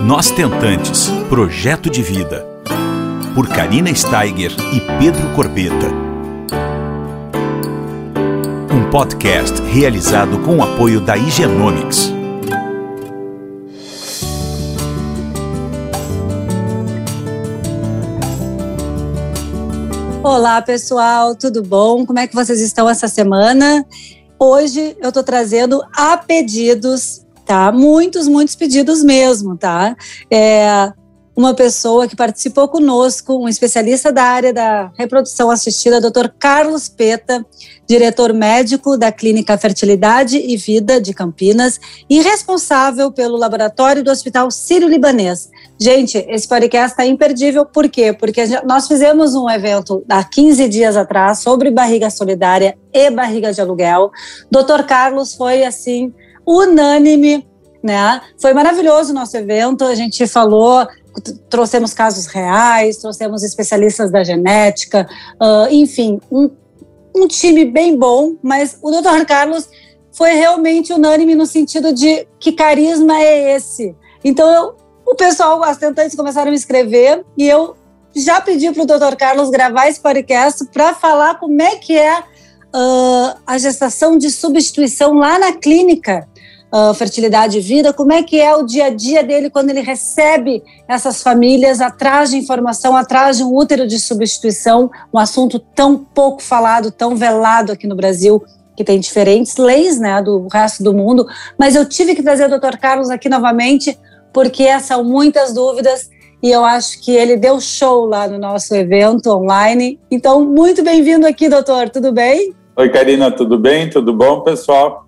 Nós Tentantes Projeto de Vida. Por Karina Steiger e Pedro Corbeta. Um podcast realizado com o apoio da Higienomics. Olá, pessoal, tudo bom? Como é que vocês estão essa semana? Hoje eu estou trazendo a pedidos tá? Muitos, muitos pedidos mesmo, tá? É, uma pessoa que participou conosco, um especialista da área da reprodução assistida, Dr. Carlos Peta, diretor médico da Clínica Fertilidade e Vida de Campinas e responsável pelo laboratório do Hospital Sírio-Libanês. Gente, esse podcast está imperdível, por quê? Porque nós fizemos um evento há 15 dias atrás sobre barriga solidária e barriga de aluguel. Dr. Carlos foi, assim, unânime, né? Foi maravilhoso o nosso evento, a gente falou, trouxemos casos reais, trouxemos especialistas da genética, uh, enfim, um, um time bem bom, mas o Dr. Carlos foi realmente unânime no sentido de que carisma é esse. Então, eu, o pessoal, as tentantes começaram a me escrever e eu já pedi para o Dr. Carlos gravar esse podcast para falar como é que é uh, a gestação de substituição lá na clínica uh, fertilidade e vida, como é que é o dia a dia dele quando ele recebe essas famílias atrás de informação, atrás de um útero de substituição, um assunto tão pouco falado, tão velado aqui no Brasil, que tem diferentes leis né, do resto do mundo, mas eu tive que trazer o Dr. Carlos aqui novamente, porque são muitas dúvidas e eu acho que ele deu show lá no nosso evento online. Então, muito bem-vindo aqui, doutor, tudo bem? Oi, Karina, tudo bem? Tudo bom, pessoal?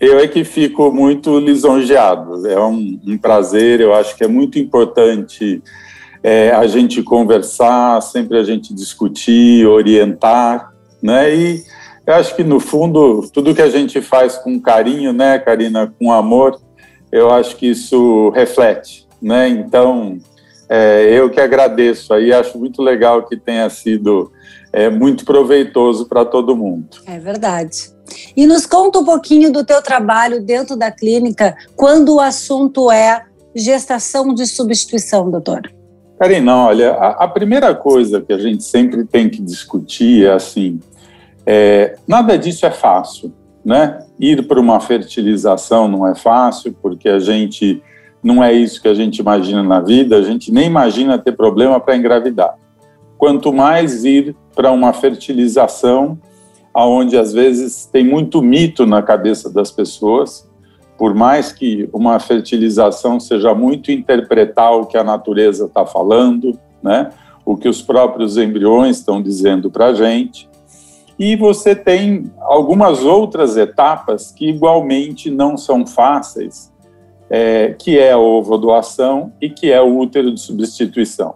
Eu é que fico muito lisonjeado. É um, um prazer. Eu acho que é muito importante é, a gente conversar, sempre a gente discutir, orientar, né? E eu acho que no fundo tudo que a gente faz com carinho, né, Karina, com amor, eu acho que isso reflete, né? Então é, eu que agradeço aí, acho muito legal que tenha sido é, muito proveitoso para todo mundo. É verdade. E nos conta um pouquinho do teu trabalho dentro da clínica, quando o assunto é gestação de substituição, doutor. Karina, olha, a, a primeira coisa que a gente sempre tem que discutir é assim, é, nada disso é fácil, né? Ir para uma fertilização não é fácil, porque a gente não é isso que a gente imagina na vida, a gente nem imagina ter problema para engravidar. Quanto mais ir para uma fertilização aonde às vezes tem muito mito na cabeça das pessoas, por mais que uma fertilização seja muito interpretar o que a natureza está falando, né? o que os próprios embriões estão dizendo para a gente. E você tem algumas outras etapas que igualmente não são fáceis, é, que é a ovodoação e que é o útero de substituição.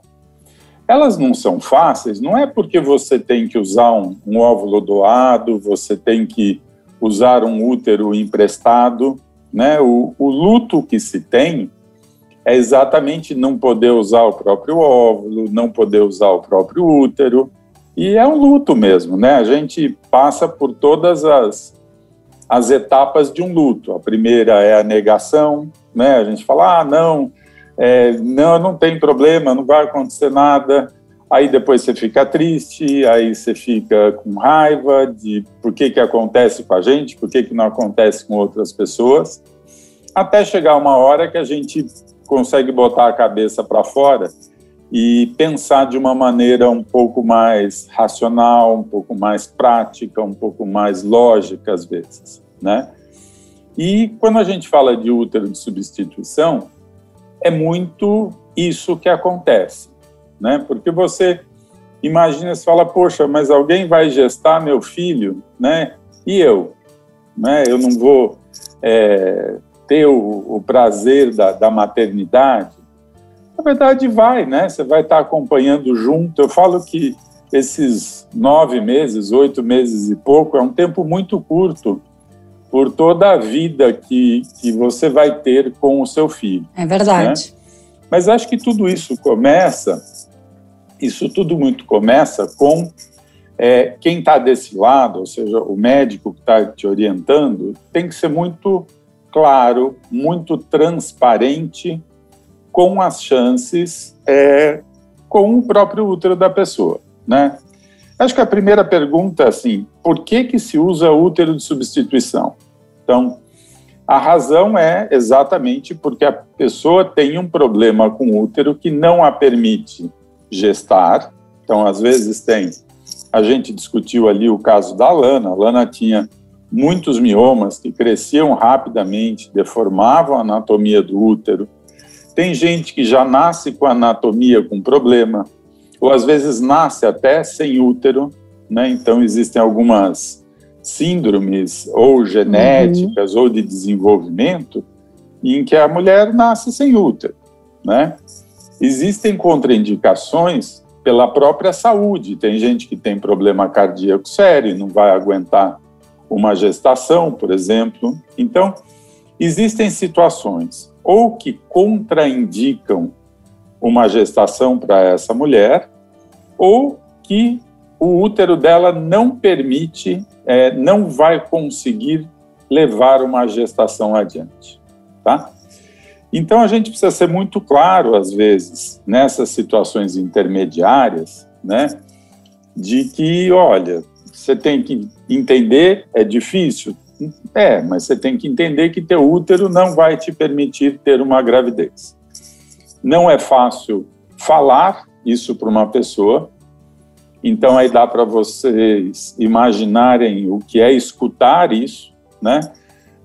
Elas não são fáceis, não é porque você tem que usar um, um óvulo doado, você tem que usar um útero emprestado, né? O, o luto que se tem é exatamente não poder usar o próprio óvulo, não poder usar o próprio útero, e é um luto mesmo, né? A gente passa por todas as, as etapas de um luto. A primeira é a negação, né? A gente fala, ah, não, é, não, não tem problema, não vai acontecer nada. Aí depois você fica triste, aí você fica com raiva de por que, que acontece com a gente, por que, que não acontece com outras pessoas, até chegar uma hora que a gente consegue botar a cabeça para fora e pensar de uma maneira um pouco mais racional, um pouco mais prática, um pouco mais lógica às vezes, né? E quando a gente fala de útero de substituição, é muito isso que acontece, né? Porque você imagina, você fala, poxa, mas alguém vai gestar meu filho, né? E eu, né? Eu não vou é, ter o, o prazer da, da, maternidade. Na verdade, vai, né? Você vai estar acompanhando junto. Eu falo que esses nove meses, oito meses e pouco, é um tempo muito curto por toda a vida que, que você vai ter com o seu filho. É verdade. Né? Mas acho que tudo isso começa, isso tudo muito começa com é, quem está desse lado, ou seja, o médico que está te orientando, tem que ser muito claro, muito transparente com as chances é, com o próprio útero da pessoa, né? Acho que a primeira pergunta, assim, por que que se usa útero de substituição? Então, a razão é exatamente porque a pessoa tem um problema com o útero que não a permite gestar. Então, às vezes tem. A gente discutiu ali o caso da Lana. A Lana tinha muitos miomas que cresciam rapidamente, deformavam a anatomia do útero. Tem gente que já nasce com anatomia com problema, ou às vezes nasce até sem útero, né? Então existem algumas síndromes ou genéticas uhum. ou de desenvolvimento em que a mulher nasce sem útero, né? Existem contraindicações pela própria saúde. Tem gente que tem problema cardíaco sério, não vai aguentar uma gestação, por exemplo. Então, existem situações ou que contraindicam uma gestação para essa mulher, ou que o útero dela não permite é, não vai conseguir levar uma gestação adiante, tá? Então a gente precisa ser muito claro às vezes nessas situações intermediárias, né, de que, olha, você tem que entender, é difícil, é, mas você tem que entender que teu útero não vai te permitir ter uma gravidez. Não é fácil falar isso para uma pessoa, então aí dá para vocês imaginarem o que é escutar isso, né?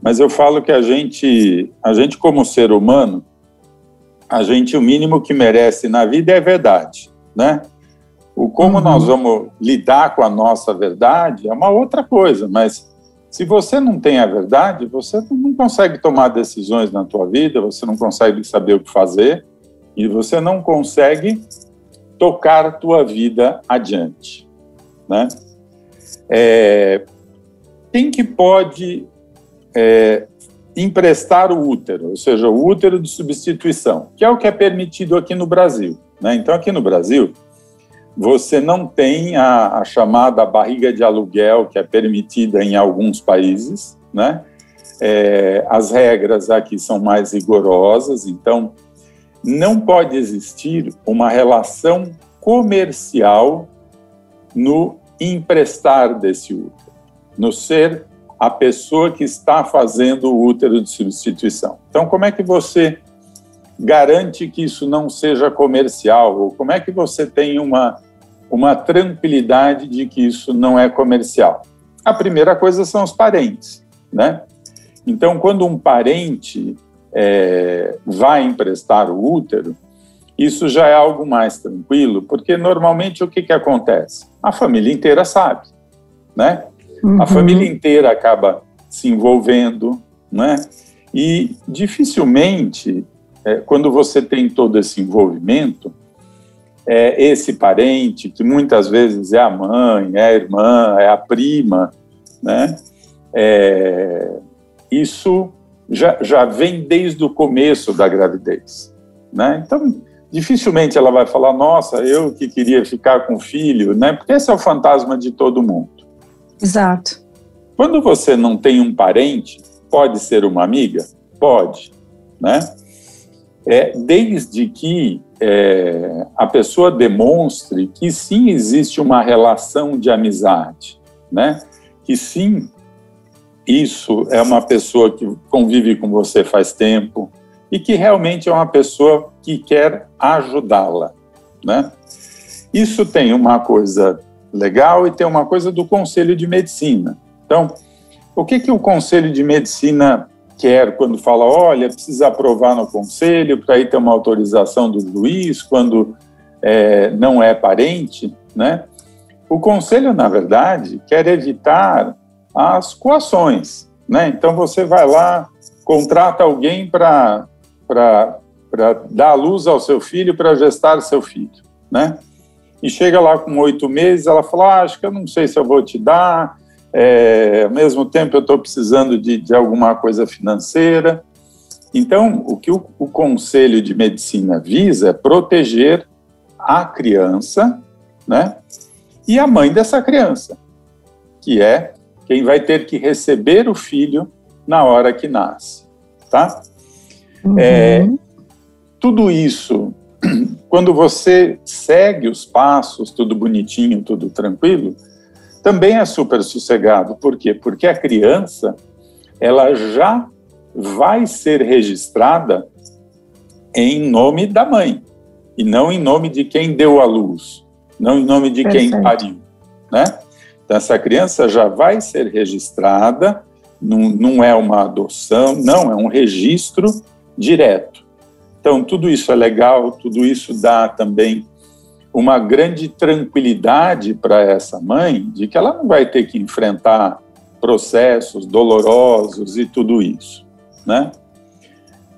Mas eu falo que a gente, a gente como ser humano, a gente o mínimo que merece na vida é verdade, né? O como uhum. nós vamos lidar com a nossa verdade é uma outra coisa, mas se você não tem a verdade, você não consegue tomar decisões na tua vida, você não consegue saber o que fazer e você não consegue tocar tua vida adiante. Né? É, quem que pode é, emprestar o útero, ou seja, o útero de substituição, que é o que é permitido aqui no Brasil. Né? Então, aqui no Brasil, você não tem a, a, chamada barriga de aluguel, que é permitida em alguns países. Né? É, as regras aqui são mais rigorosas, então não pode existir uma relação comercial no emprestar desse útero, no ser a pessoa que está fazendo o útero de substituição. Então, como é que você garante que isso não seja comercial? Ou como é que você tem uma, uma tranquilidade de que isso não é comercial? A primeira coisa são os parentes, né? Então, quando um parente é, vai emprestar o útero, isso já é algo mais tranquilo, porque normalmente o que, que acontece? A família inteira sabe, né? Uhum. A família inteira acaba se envolvendo, né? E dificilmente, é, quando você tem todo esse envolvimento, é, esse parente, que muitas vezes é a mãe, é a irmã, é a prima, né? É, isso já, já vem desde o começo da gravidez. Né? Então, dificilmente ela vai falar, nossa, eu que queria ficar com o filho, né? porque esse é o fantasma de todo mundo. Exato. Quando você não tem um parente, pode ser uma amiga? Pode, né? É, desde que é, a pessoa demonstre que sim existe uma relação de amizade, né? Que sim isso é uma pessoa que convive com você faz tempo e que realmente é uma pessoa que quer ajudá-la, né? Isso tem uma coisa legal e tem uma coisa do Conselho de Medicina. Então, o que que o Conselho de Medicina quer quando fala, olha, precisa aprovar no Conselho para aí ter uma autorização do juiz quando é, não é parente, né? O Conselho, na verdade, quer evitar as coações. Né? Então você vai lá, contrata alguém para dar luz ao seu filho, para gestar seu filho. Né? E chega lá com oito meses, ela fala: ah, Acho que eu não sei se eu vou te dar, é, ao mesmo tempo eu estou precisando de, de alguma coisa financeira. Então, o que o, o Conselho de Medicina visa é proteger a criança né, e a mãe dessa criança, que é quem vai ter que receber o filho na hora que nasce, tá? Uhum. É, tudo isso, quando você segue os passos, tudo bonitinho, tudo tranquilo, também é super sossegado. Por quê? Porque a criança, ela já vai ser registrada em nome da mãe e não em nome de quem deu a luz, não em nome de Perfeito. quem pariu, né? Então essa criança já vai ser registrada, não, não é uma adoção, não é um registro direto. Então tudo isso é legal, tudo isso dá também uma grande tranquilidade para essa mãe de que ela não vai ter que enfrentar processos dolorosos e tudo isso, né?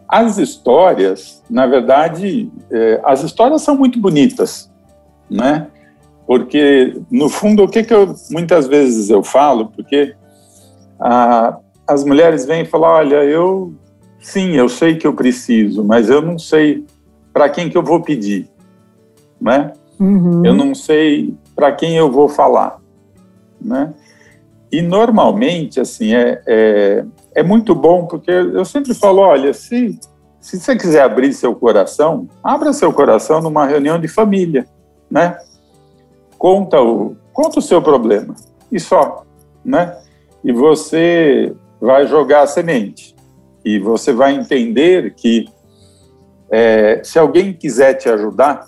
As histórias, na verdade, é, as histórias são muito bonitas, né? Porque no fundo o que que eu muitas vezes eu falo, porque a, as mulheres vêm e falam, olha, eu sim, eu sei que eu preciso, mas eu não sei para quem que eu vou pedir, né? Uhum. Eu não sei para quem eu vou falar, né? E normalmente, assim, é, é, é, muito bom, porque eu sempre falo, olha, se, se você quiser abrir seu coração, abra seu coração numa reunião de família, né? Conta o, conta o seu problema, e só, né? E você vai jogar a semente, e você vai entender que é, se alguém quiser te ajudar,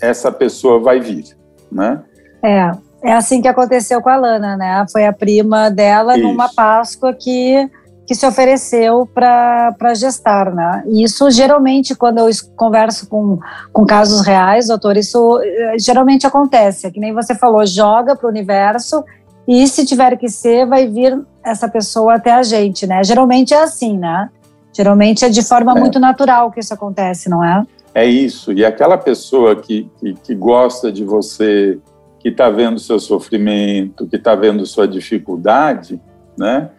essa pessoa vai vir, né? É, é assim que aconteceu com a Lana, né? Foi a prima dela Isso. numa Páscoa que que se ofereceu para gestar, né? E isso geralmente, quando eu converso com, com casos reais, doutor, isso eh, geralmente acontece, é que nem você falou, joga para o universo e se tiver que ser, vai vir essa pessoa até a gente, né? Geralmente é assim, né? Geralmente é de forma é. muito natural que isso acontece, não é? É isso. E aquela pessoa que, que, que gosta de você, que está vendo seu sofrimento, que está vendo sua dificuldade, né?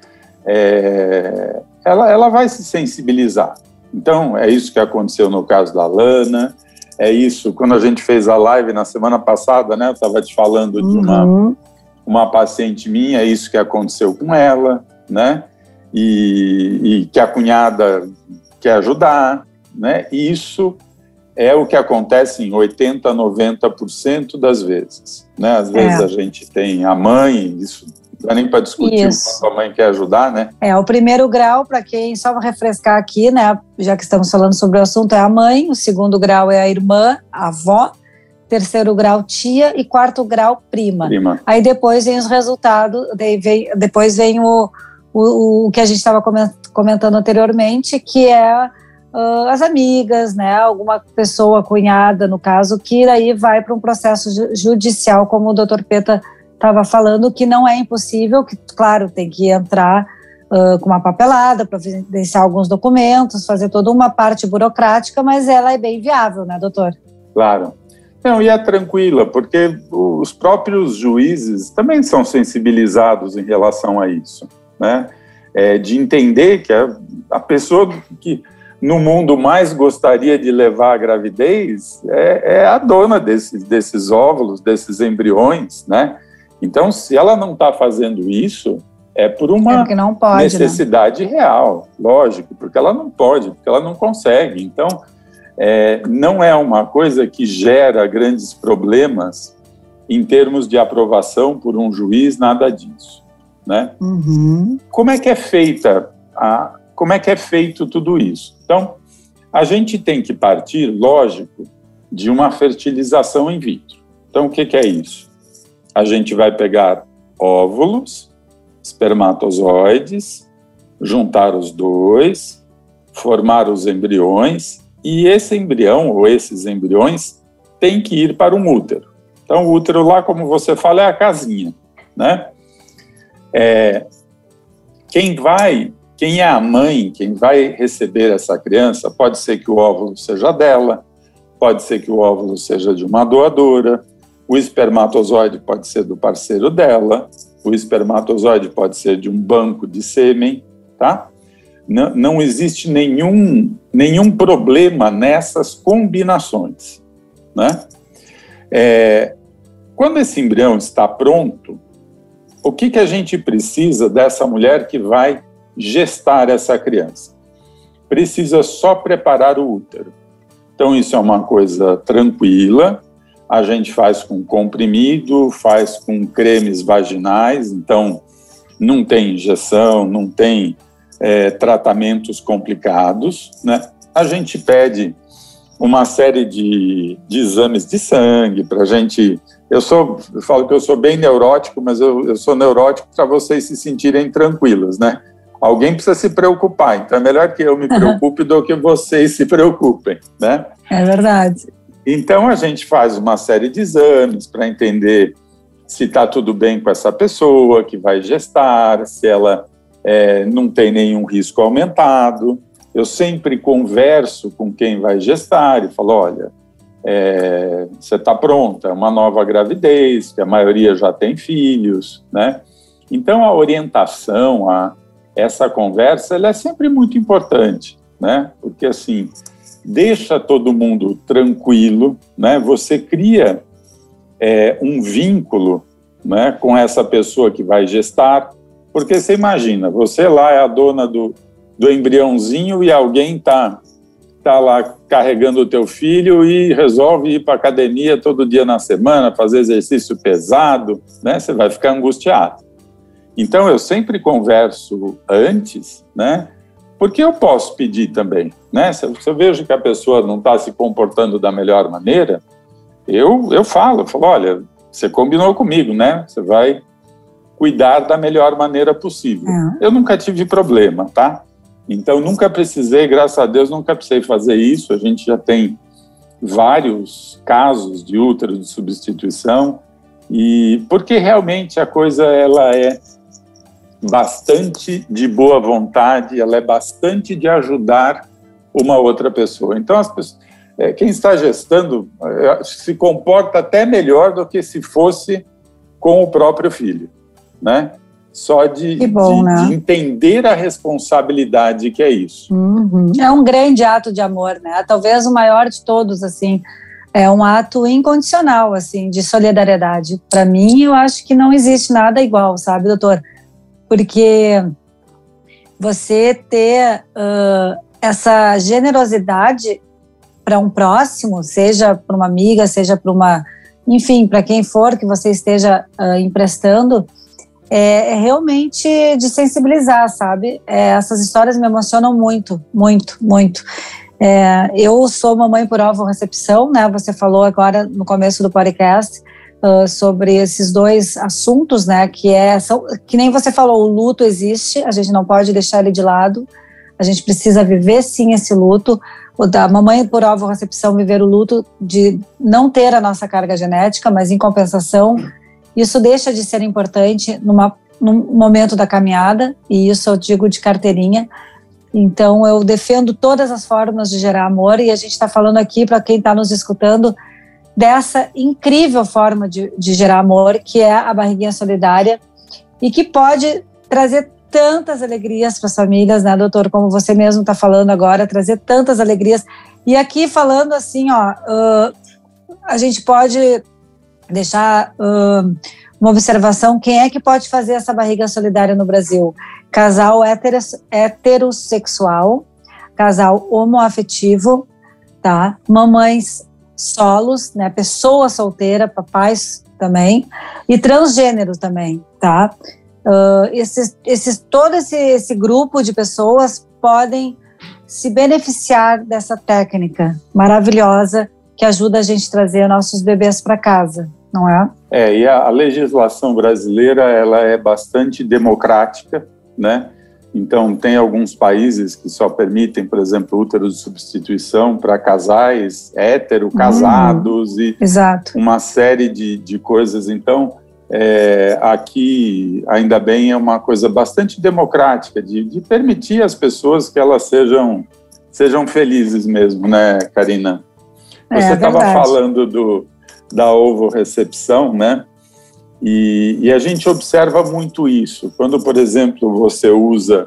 É, ela, ela vai se sensibilizar. Então, é isso que aconteceu no caso da Lana, é isso, quando a gente fez a live na semana passada, né, eu estava te falando de uma, uhum. uma paciente minha, é isso que aconteceu com ela, né, e, e que a cunhada quer ajudar, né, e isso é o que acontece em 80, 90% das vezes. Né? Às vezes é. a gente tem a mãe, isso não dá nem para discutir isso. quanto a mãe quer ajudar, né? É, o primeiro grau, para quem, só refrescar aqui, né, já que estamos falando sobre o assunto, é a mãe, o segundo grau é a irmã, a avó, terceiro grau tia e quarto grau prima. prima. Aí depois vem os resultados, vem, depois vem o, o, o que a gente estava comentando anteriormente, que é uh, as amigas, né, alguma pessoa, cunhada, no caso, que daí vai para um processo judicial, como o doutor Peta estava falando, que não é impossível, que, claro, tem que entrar uh, com uma papelada, providenciar alguns documentos, fazer toda uma parte burocrática, mas ela é bem viável, né, doutor? Claro. Não, e é tranquila, porque os próprios juízes também são sensibilizados em relação a isso, né? É, de entender que a, a pessoa que no mundo mais gostaria de levar a gravidez é, é a dona desses, desses óvulos, desses embriões, né? Então, se ela não está fazendo isso, é por uma é pode, né? necessidade né? real, lógico, porque ela não pode, porque ela não consegue. Então, é, não é uma coisa que gera grandes problemas em termos de aprovação por um juiz, nada disso, né? Uhum. Como é que é feita a, como é que é feito tudo isso? Então, a gente tem que partir, lógico, de uma fertilização in vitro. Então, o que, que é isso? A gente vai pegar óvulos, espermatozoides, juntar os dois, formar os embriões, e esse embrião ou esses embriões têm que ir para um útero. Então, o útero lá, como você fala, é a casinha, né? É, quem vai quem é a mãe, quem vai receber essa criança, pode ser que o óvulo seja dela, pode ser que o óvulo seja de uma doadora, o espermatozoide pode ser do parceiro dela, o espermatozoide pode ser de um banco de sêmen, tá? Não, não existe nenhum, nenhum problema nessas combinações, né? É, quando esse embrião está pronto, o que, que a gente precisa dessa mulher que vai gestar essa criança. Precisa só preparar o útero. Então, isso é uma coisa tranquila. A gente faz com comprimido, faz com cremes vaginais, então não tem injeção, não tem é, tratamentos complicados. Né? A gente pede uma série de, de exames de sangue para a gente. Eu sou, eu falo que eu sou bem neurótico, mas eu, eu sou neurótico para vocês se sentirem tranquilos, né? Alguém precisa se preocupar, então é melhor que eu me preocupe do que vocês se preocupem, né? É verdade. Então a gente faz uma série de exames para entender se está tudo bem com essa pessoa que vai gestar, se ela é, não tem nenhum risco aumentado. Eu sempre converso com quem vai gestar e falo: olha, é, você está pronta, é uma nova gravidez, que a maioria já tem filhos, né? Então a orientação, a, essa conversa, ela é sempre muito importante, né? Porque assim deixa todo mundo tranquilo, né? Você cria é, um vínculo, né, com essa pessoa que vai gestar, porque você imagina, você lá é a dona do, do embriãozinho e alguém está tá lá carregando o teu filho e resolve ir para academia todo dia na semana, fazer exercício pesado, né? Você vai ficar angustiado. Então eu sempre converso antes, né? Porque eu posso pedir também, né? Se eu vejo que a pessoa não está se comportando da melhor maneira, eu eu falo, eu falo, olha, você combinou comigo, né? Você vai cuidar da melhor maneira possível. É. Eu nunca tive problema, tá? Então, nunca precisei, graças a Deus, nunca precisei fazer isso. A gente já tem vários casos de útero de substituição e porque realmente a coisa ela é bastante de boa vontade, ela é bastante de ajudar uma outra pessoa. Então, as pessoas, é, quem está gestando é, se comporta até melhor do que se fosse com o próprio filho né? Só de, bom, de, né? de entender a responsabilidade que é isso. Uhum. É um grande ato de amor, né? Talvez o maior de todos, assim. É um ato incondicional, assim, de solidariedade. Para mim, eu acho que não existe nada igual, sabe, doutor? Porque você ter uh, essa generosidade para um próximo, seja para uma amiga, seja para uma, enfim, para quem for que você esteja uh, emprestando, é, é realmente de sensibilizar, sabe? É, essas histórias me emocionam muito, muito, muito. É, eu sou mamãe por ovo recepção, né? Você falou agora no começo do podcast uh, sobre esses dois assuntos, né? Que é são, que nem você falou, o luto existe, a gente não pode deixar ele de lado. A gente precisa viver sim esse luto. O da mamãe por ovo recepção viver o luto de não ter a nossa carga genética, mas em compensação isso deixa de ser importante numa, num momento da caminhada, e isso eu digo de carteirinha. Então, eu defendo todas as formas de gerar amor, e a gente está falando aqui para quem está nos escutando dessa incrível forma de, de gerar amor, que é a barriguinha solidária, e que pode trazer tantas alegrias para as famílias, né, doutor? Como você mesmo está falando agora, trazer tantas alegrias. E aqui falando assim, ó, uh, a gente pode deixar uh, uma observação: quem é que pode fazer essa barriga solidária no Brasil? Casal heterossexual, casal homoafetivo, tá? Mamães solos, né? Pessoa solteira, papais também, e transgênero também, tá? Uh, esses, esses, todo esse, esse grupo de pessoas podem se beneficiar dessa técnica maravilhosa que ajuda a gente a trazer nossos bebês para casa, não é? É, e a, a, legislação brasileira ela é bastante democrática, né? Então, tem alguns países que só permitem, por exemplo, útero de substituição para casais hétero, casados e Exato. uma série de, de coisas. Então, é, aqui, ainda bem, é uma coisa bastante democrática de, de permitir às pessoas que elas sejam, sejam felizes mesmo, né, Karina? É, Você estava é falando do, da ovo-recepção, né? E, e, a gente observa muito isso. Quando, por exemplo, você usa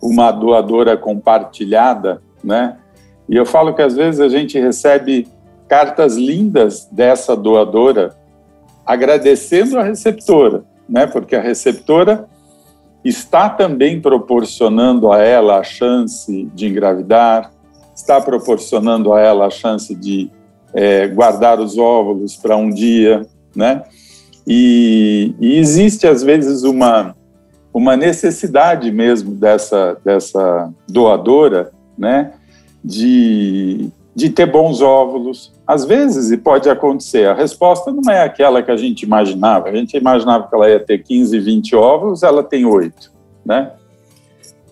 uma doadora compartilhada, né? E eu falo que às vezes a gente recebe cartas lindas dessa doadora agradecendo a receptora, né? Porque a receptora está também proporcionando a ela a chance de engravidar, está proporcionando a ela a chance de é, guardar os óvulos para um dia, né? E, e, existe às vezes uma uma necessidade mesmo dessa dessa doadora, né? De de ter bons óvulos. Às vezes, e pode acontecer, a resposta não é aquela que a gente imaginava. A gente imaginava que ela ia ter 15, 20 óvulos, ela tem 8, né?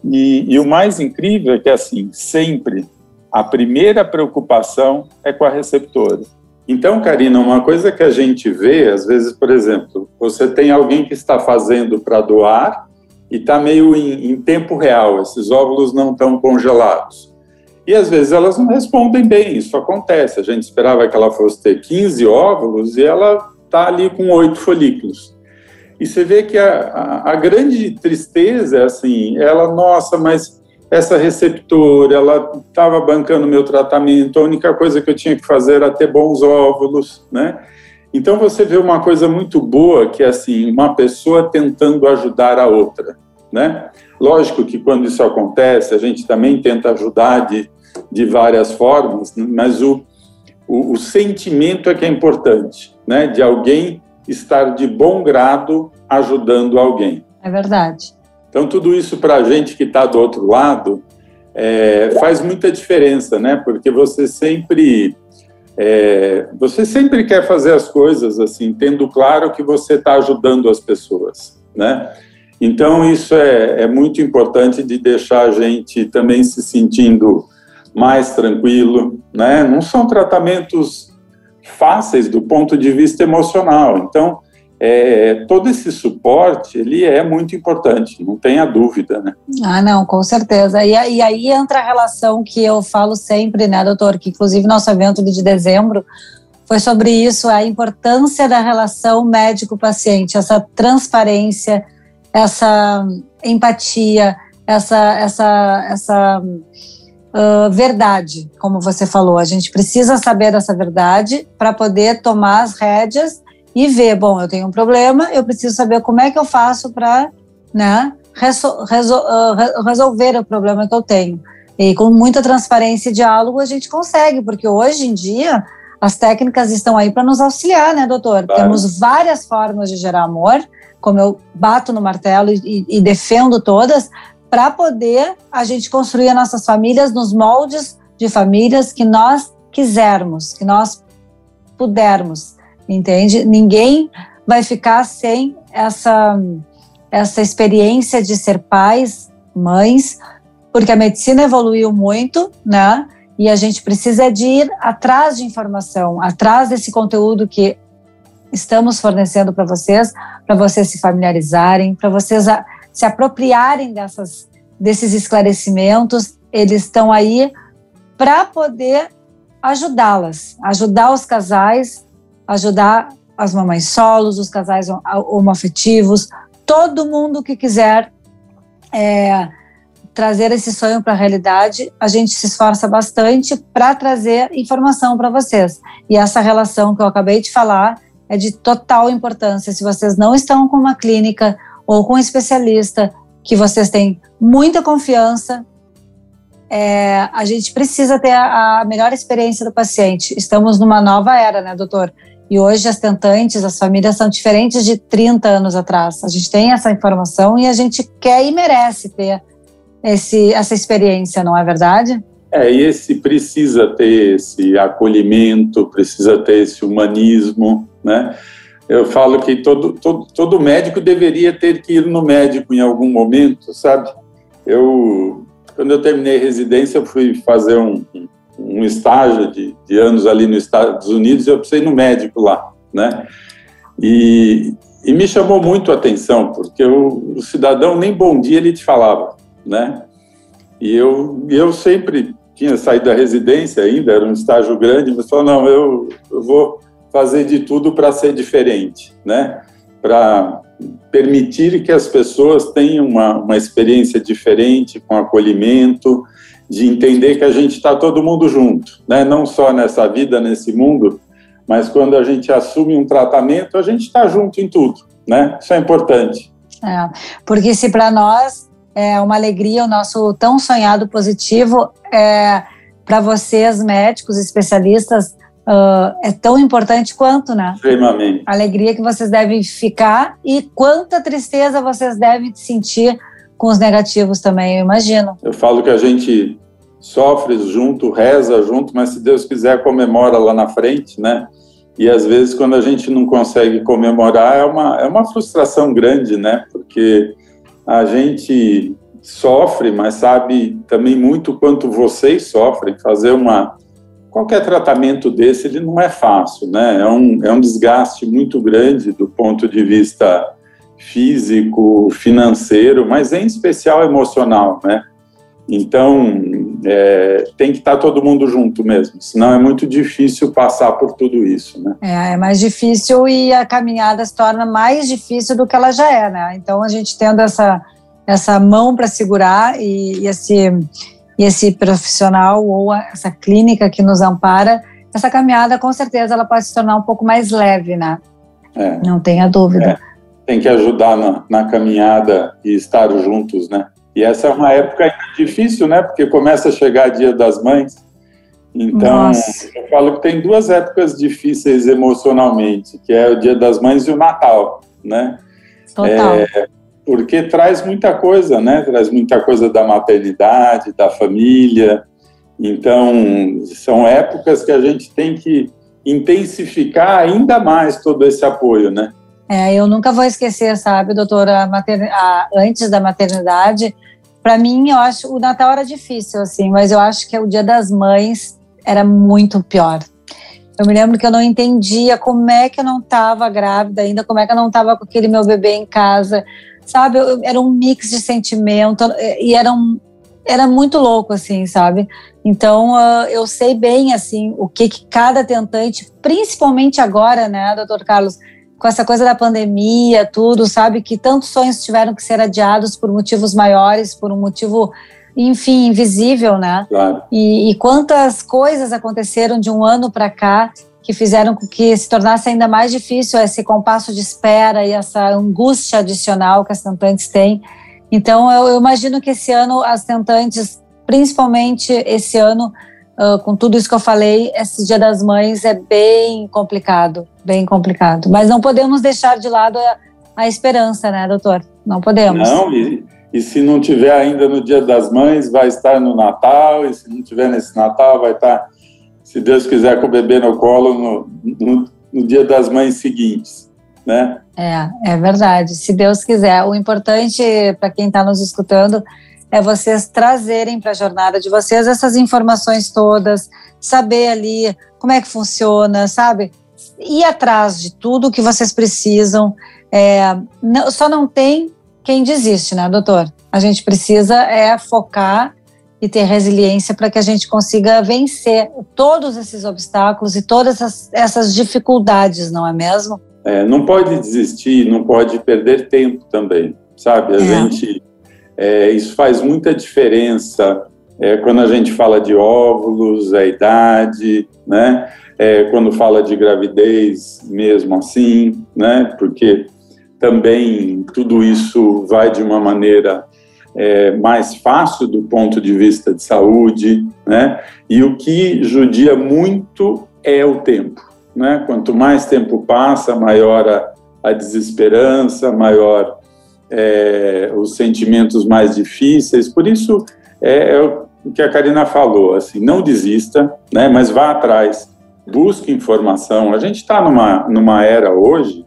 E, e o mais incrível é que, assim, sempre a primeira preocupação é com a receptora. Então, Karina, uma coisa que a gente vê, às vezes, por exemplo, você tem alguém que está fazendo para doar e está meio em, em tempo real, esses óvulos não estão congelados. E às vezes elas não respondem bem, isso acontece. A gente esperava que ela fosse ter 15 óvulos e ela está ali com oito folículos. E você vê que a, a, a, grande tristeza é assim, ela, nossa, mas essa receptora, ela estava bancando meu tratamento, a única coisa que eu tinha que fazer era ter bons óvulos, né? Então você vê uma coisa muito boa que é assim, uma pessoa tentando ajudar a outra, né? Lógico que quando isso acontece, a gente também tenta ajudar de de várias formas, mas o, o, o sentimento é que é importante, né? De alguém estar de bom grado ajudando alguém. É verdade. Então, tudo isso para a gente que está do outro lado é, faz muita diferença, né? Porque você sempre é, você sempre quer fazer as coisas assim, tendo claro que você está ajudando as pessoas, né? Então, isso é, é muito importante de deixar a gente também se sentindo mais tranquilo, né? Não são tratamentos fáceis do ponto de vista emocional. Então, é, todo esse suporte ele é muito importante, não tenha dúvida, né? Ah, não, com certeza. E, e, aí entra a relação que eu falo sempre, né, doutor? Que inclusive nosso evento de dezembro foi sobre isso, a importância da relação médico-paciente, essa transparência, essa empatia, essa, essa, essa uh, verdade, como você falou. A gente precisa saber dessa verdade para poder tomar as rédeas e ver, bom, eu tenho um problema, eu preciso saber como é que eu faço para né, resol resol uh, resolver o problema que eu tenho. E com muita transparência e diálogo a gente consegue, porque hoje em dia as técnicas estão aí para nos auxiliar, né, doutor? Claro. Temos várias formas de gerar amor, como eu bato no martelo e, e defendo todas, para poder a gente construir as nossas famílias nos moldes de famílias que nós quisermos, que nós pudermos, entende? Ninguém vai ficar sem essa essa experiência de ser pais, mães, porque a medicina evoluiu muito, né? E a gente precisa de ir atrás de informação, atrás desse conteúdo que estamos fornecendo para vocês, para vocês se familiarizarem, para vocês se apropriarem dessas, desses esclarecimentos. Eles estão aí para poder ajudá-las, ajudar os casais, ajudar as mamães solos, os casais homoafetivos, todo mundo que quiser é, trazer esse sonho para a realidade, a gente se esforça bastante para trazer informação para vocês. E essa relação que eu acabei de falar é de total importância. Se vocês não estão com uma clínica ou com um especialista que vocês têm muita confiança. É, a gente precisa ter a, a, melhor experiência do paciente. Estamos numa nova era, né, doutor? E hoje as tentantes, as famílias são diferentes de 30 anos atrás. A gente tem essa informação e a gente quer e merece ter esse, essa experiência, não é verdade? É, e esse precisa ter esse acolhimento, precisa ter esse humanismo, né? Eu falo que todo, todo, todo médico deveria ter que ir no médico em algum momento, sabe? Eu, quando eu terminei residência, eu fui fazer um, um estágio de, de anos ali nos Estados Unidos eu precisei no médico lá, né? E, e me chamou muito a atenção, porque o, o, cidadão nem bom dia ele te falava, né? E eu, eu sempre tinha saído da residência ainda, era um estágio grande, mas falou, não, eu, eu vou fazer de tudo para ser diferente, né? Para permitir que as pessoas tenham uma, uma experiência diferente, com acolhimento, de entender que a gente está todo mundo junto, né? Não só nessa vida, nesse mundo, mas quando a gente assume um tratamento, a gente está junto em tudo, né? Isso é importante. É, porque se para nós é uma alegria o nosso tão sonhado positivo, é, para vocês, médicos, especialistas, uh, é tão importante quanto, né? Extremamente. A alegria que vocês devem ficar e quanta tristeza vocês devem sentir com os negativos também, eu imagino. Eu falo que a gente sofre junto, reza junto, mas se Deus quiser comemora lá na frente, né? E às vezes quando a gente não consegue comemorar é uma é uma frustração grande, né? Porque a gente sofre, mas sabe também muito quanto vocês sofrem. Fazer uma qualquer tratamento desse ele não é fácil, né? É um é um desgaste muito grande do ponto de vista físico, financeiro, mas em especial emocional, né? Então, é, tem que estar todo mundo junto mesmo, senão é muito difícil passar por tudo isso, né? É, é mais difícil e a caminhada se torna mais difícil do que ela já é, né? Então, a gente tendo essa, essa mão para segurar e, e, esse, e esse profissional ou essa clínica que nos ampara, essa caminhada, com certeza, ela pode se tornar um pouco mais leve, né? É. Não tenha dúvida. É. Tem que ajudar na, na caminhada e estar juntos, né? E essa é uma época difícil, né? Porque começa a chegar Dia das Mães. Então, Nossa. eu falo que tem duas épocas difíceis emocionalmente, que é o Dia das Mães e o Natal, né? Total. É, porque traz muita coisa, né? Traz muita coisa da maternidade, da família. Então, são épocas que a gente tem que intensificar ainda mais todo esse apoio, né? É, eu nunca vou esquecer, sabe, doutora, a, antes da maternidade, para mim, eu acho o Natal era difícil, assim, mas eu acho que o Dia das Mães era muito pior. Eu me lembro que eu não entendia como é que eu não estava grávida ainda, como é que eu não estava com aquele meu bebê em casa, sabe? Eu, era um mix de sentimento e era, um, era muito louco, assim, sabe? Então, uh, eu sei bem, assim, o que, que cada tentante, principalmente agora, né, doutor Carlos, com essa coisa da pandemia, tudo, sabe? Que tantos sonhos tiveram que ser adiados por motivos maiores, por um motivo, enfim, invisível, né? Claro. E, e quantas coisas aconteceram de um ano para cá que fizeram com que se tornasse ainda mais difícil esse compasso de espera e essa angústia adicional que as tentantes têm. Então, eu, eu imagino que esse ano as tentantes, principalmente esse ano, uh, com tudo isso que eu falei, esse Dia das Mães é bem complicado, bem complicado. Mas não podemos deixar de lado a, a esperança, né, doutor? Não podemos. Não, e, e, se não tiver ainda no Dia das Mães, vai estar no Natal, e se não tiver nesse Natal, vai estar, se Deus quiser, com o bebê no colo no, no, no Dia das Mães seguintes. Né? É, é verdade. Se Deus quiser. O importante para quem está nos escutando é vocês trazerem para a jornada de vocês essas informações todas, saber ali como é que funciona, sabe? Ir atrás de tudo que vocês precisam. É, não, só não tem quem desiste, né, doutor? A gente precisa é focar e ter resiliência para que a gente consiga vencer todos esses obstáculos e todas essas, essas dificuldades, não é mesmo? É, não pode desistir, não pode perder tempo também, sabe? A é. gente é, isso faz muita diferença é, quando a gente fala de óvulos, a idade, né? É, quando fala de gravidez, mesmo assim, né? Porque também tudo isso vai de uma maneira é, mais fácil do ponto de vista de saúde, né? E o que judia muito é o tempo, né? Quanto mais tempo passa, maior a, a desesperança, maior é, os sentimentos mais difíceis. Por isso, é, é, o que a Karina falou, assim, não desista, né, mas vá atrás, busque informação. A gente está numa, numa era hoje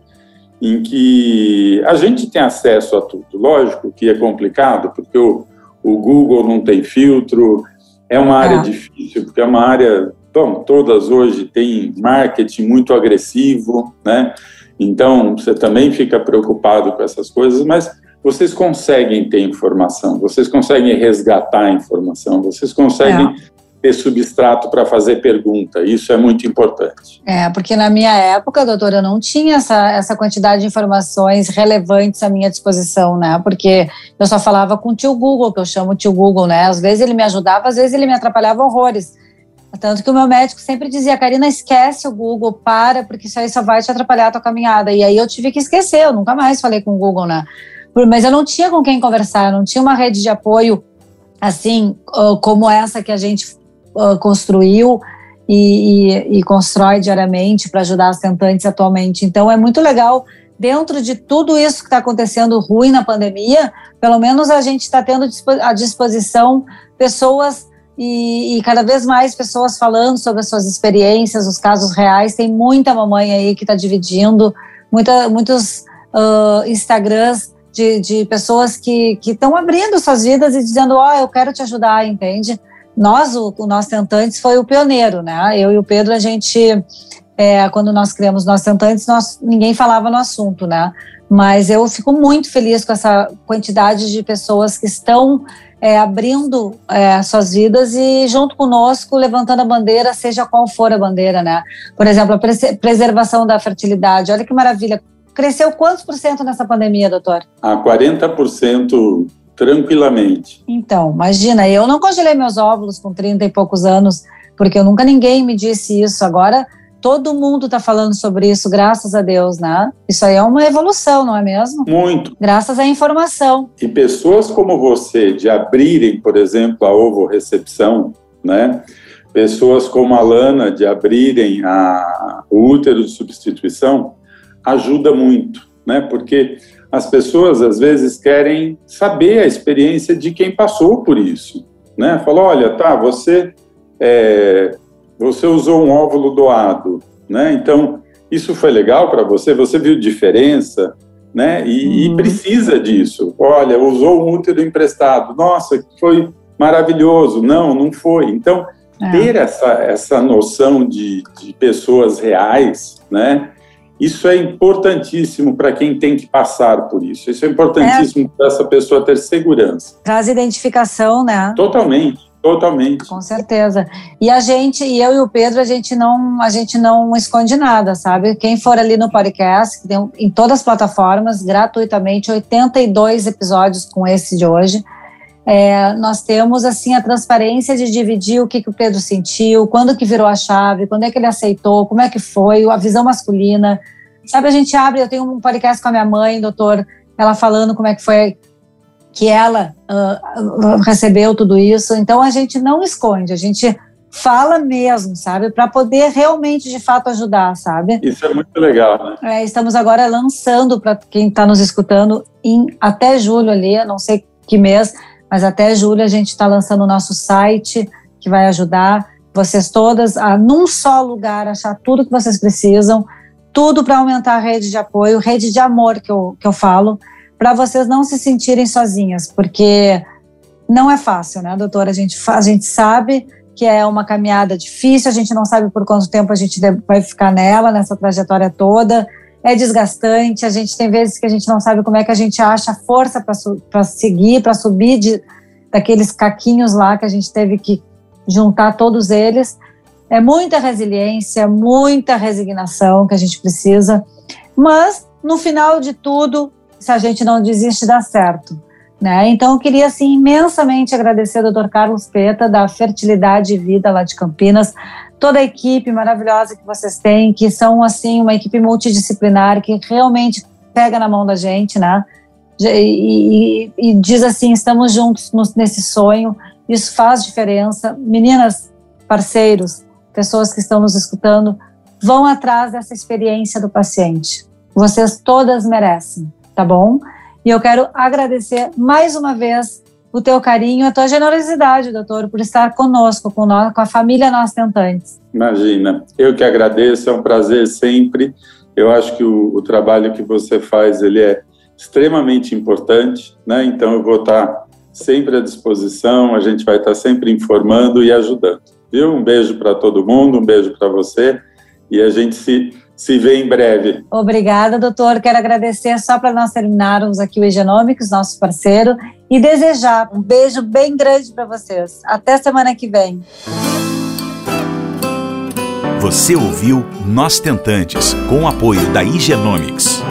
em que a gente tem acesso a tudo. Lógico que é complicado, porque o, o Google não tem filtro, é uma área ah. difícil, porque é uma área, bom, todas hoje têm marketing muito agressivo, né? Então, você também fica preocupado com essas coisas, mas vocês conseguem ter informação, vocês conseguem resgatar a informação, vocês conseguem é. ter substrato para fazer pergunta. Isso é muito importante. É, porque na minha época, doutora, eu não tinha essa, essa quantidade de informações relevantes à minha disposição, né? Porque eu só falava com o tio Google, que eu chamo tio Google, né? Às vezes ele me ajudava, às vezes ele me atrapalhava horrores. Tanto que o meu médico sempre dizia, Karina, esquece o Google, para, porque isso aí só vai te atrapalhar a tua caminhada. E aí eu tive que esquecer, eu nunca mais falei com o Google, né? Mas eu não tinha com quem conversar, eu não tinha uma rede de apoio assim como essa que a gente uh, construiu e, e, e, constrói diariamente para ajudar as tentantes atualmente. Então, é muito legal, dentro de tudo isso que está acontecendo ruim na pandemia, pelo menos a gente está tendo à disposição pessoas e, e, cada vez mais pessoas falando sobre as suas experiências, os casos reais. Tem muita mamãe aí que está dividindo, muita, muitos uh, Instagrams de, de, pessoas que estão abrindo suas vidas e dizendo: Ó, oh, eu quero te ajudar, entende? nós, o, o Nós Tentantes, foi o pioneiro, né? Eu e o Pedro, a gente, é, quando nós criamos Nós Tentantes, nós, ninguém falava no assunto, né? Mas eu fico muito feliz com essa quantidade de pessoas que estão é, abrindo é, suas vidas e junto conosco levantando a bandeira, seja qual for a bandeira, né? Por exemplo, a preservação da fertilidade. Olha que maravilha. Cresceu quantos por cento nessa pandemia, doutor? A 40% tranquilamente. Então, imagina, eu não congelei meus óvulos com 30 e poucos anos, porque eu nunca ninguém me disse isso. Agora todo mundo está falando sobre isso, graças a Deus, né? Isso aí é uma evolução, não é mesmo? Muito. Graças à informação. E pessoas como você, de abrirem, por exemplo, a ovo-recepção, né? Pessoas como a Lana, de abrirem a, o útero de substituição, ajuda muito, né? Porque as pessoas às vezes querem saber a experiência de quem passou por isso, né? Falou, olha, tá, você é, você usou um óvulo doado, né? Então isso foi legal para você, você viu diferença, né? E, uhum. e, precisa disso. Olha, usou um útero emprestado, nossa, foi maravilhoso. Não, não foi. Então é. ter essa essa noção de, de pessoas reais, né? Isso é importantíssimo para quem tem que passar por isso. Isso é importantíssimo é. para essa pessoa ter segurança. Traz identificação, né? Totalmente. Totalmente. Com certeza. E a gente, e eu e o Pedro, a gente não, a gente não esconde nada, sabe? Quem for ali no podcast, tem em todas as plataformas, gratuitamente, 82 episódios com esse de hoje. É, nós temos assim a transparência de dividir o que, que o Pedro sentiu, quando que virou a chave, quando é que ele aceitou, como é que foi, a visão masculina. Sabe, a gente abre, eu tenho um podcast com a minha mãe, doutor, ela falando como é que foi que ela uh, recebeu tudo isso. Então a gente não esconde, a gente fala mesmo, sabe? Para poder realmente, de fato, ajudar, sabe? Isso é muito legal, né? É, estamos agora lançando para quem está nos escutando em até julho ali, não sei que mês, mas até julho a gente está lançando o nosso site, que vai ajudar vocês todas a, num só lugar, achar tudo que vocês precisam, tudo para aumentar a rede de apoio, rede de amor que eu, que eu falo, para vocês não se sentirem sozinhas, porque não é fácil, né, doutora? A gente, a gente sabe que é uma caminhada difícil, a gente não sabe por quanto tempo a gente vai ficar nela, nessa trajetória toda, é desgastante, a gente tem vezes que a gente não sabe como é que a gente acha força para seguir, para subir de, daqueles caquinhos lá que a gente teve que juntar todos eles. É muita resiliência, muita resignação que a gente precisa, mas no final de tudo, se a gente não desiste, dá certo. Né? Então, eu queria assim, imensamente agradecer ao Dr. Carlos Peta, da Fertilidade e Vida lá de Campinas, toda a equipe maravilhosa que vocês têm, que são assim uma equipe multidisciplinar que realmente pega na mão da gente, né? E, e, e diz assim, estamos juntos nesse sonho, isso faz diferença. Meninas, parceiros, pessoas que estão nos escutando, vão atrás dessa experiência do paciente. Vocês todas merecem, tá bom? E eu quero agradecer mais uma vez o teu carinho, a tua generosidade, doutor, por estar conosco, com, nós, com a família Nós Tentantes. Imagina, eu que agradeço, é um prazer sempre. Eu acho que o, o trabalho que você faz, ele é extremamente importante, né? Então eu vou estar sempre à disposição, a gente vai estar sempre informando e ajudando. Viu? Um beijo para todo mundo, um beijo para você e a gente se se vê em breve. Obrigada, doutor. Quero agradecer só para nós terminarmos aqui o Egenomics, nosso parceiro, e desejar um beijo bem grande para vocês. Até semana que vem. Você ouviu Nós Tentantes, com o apoio da Igenomics.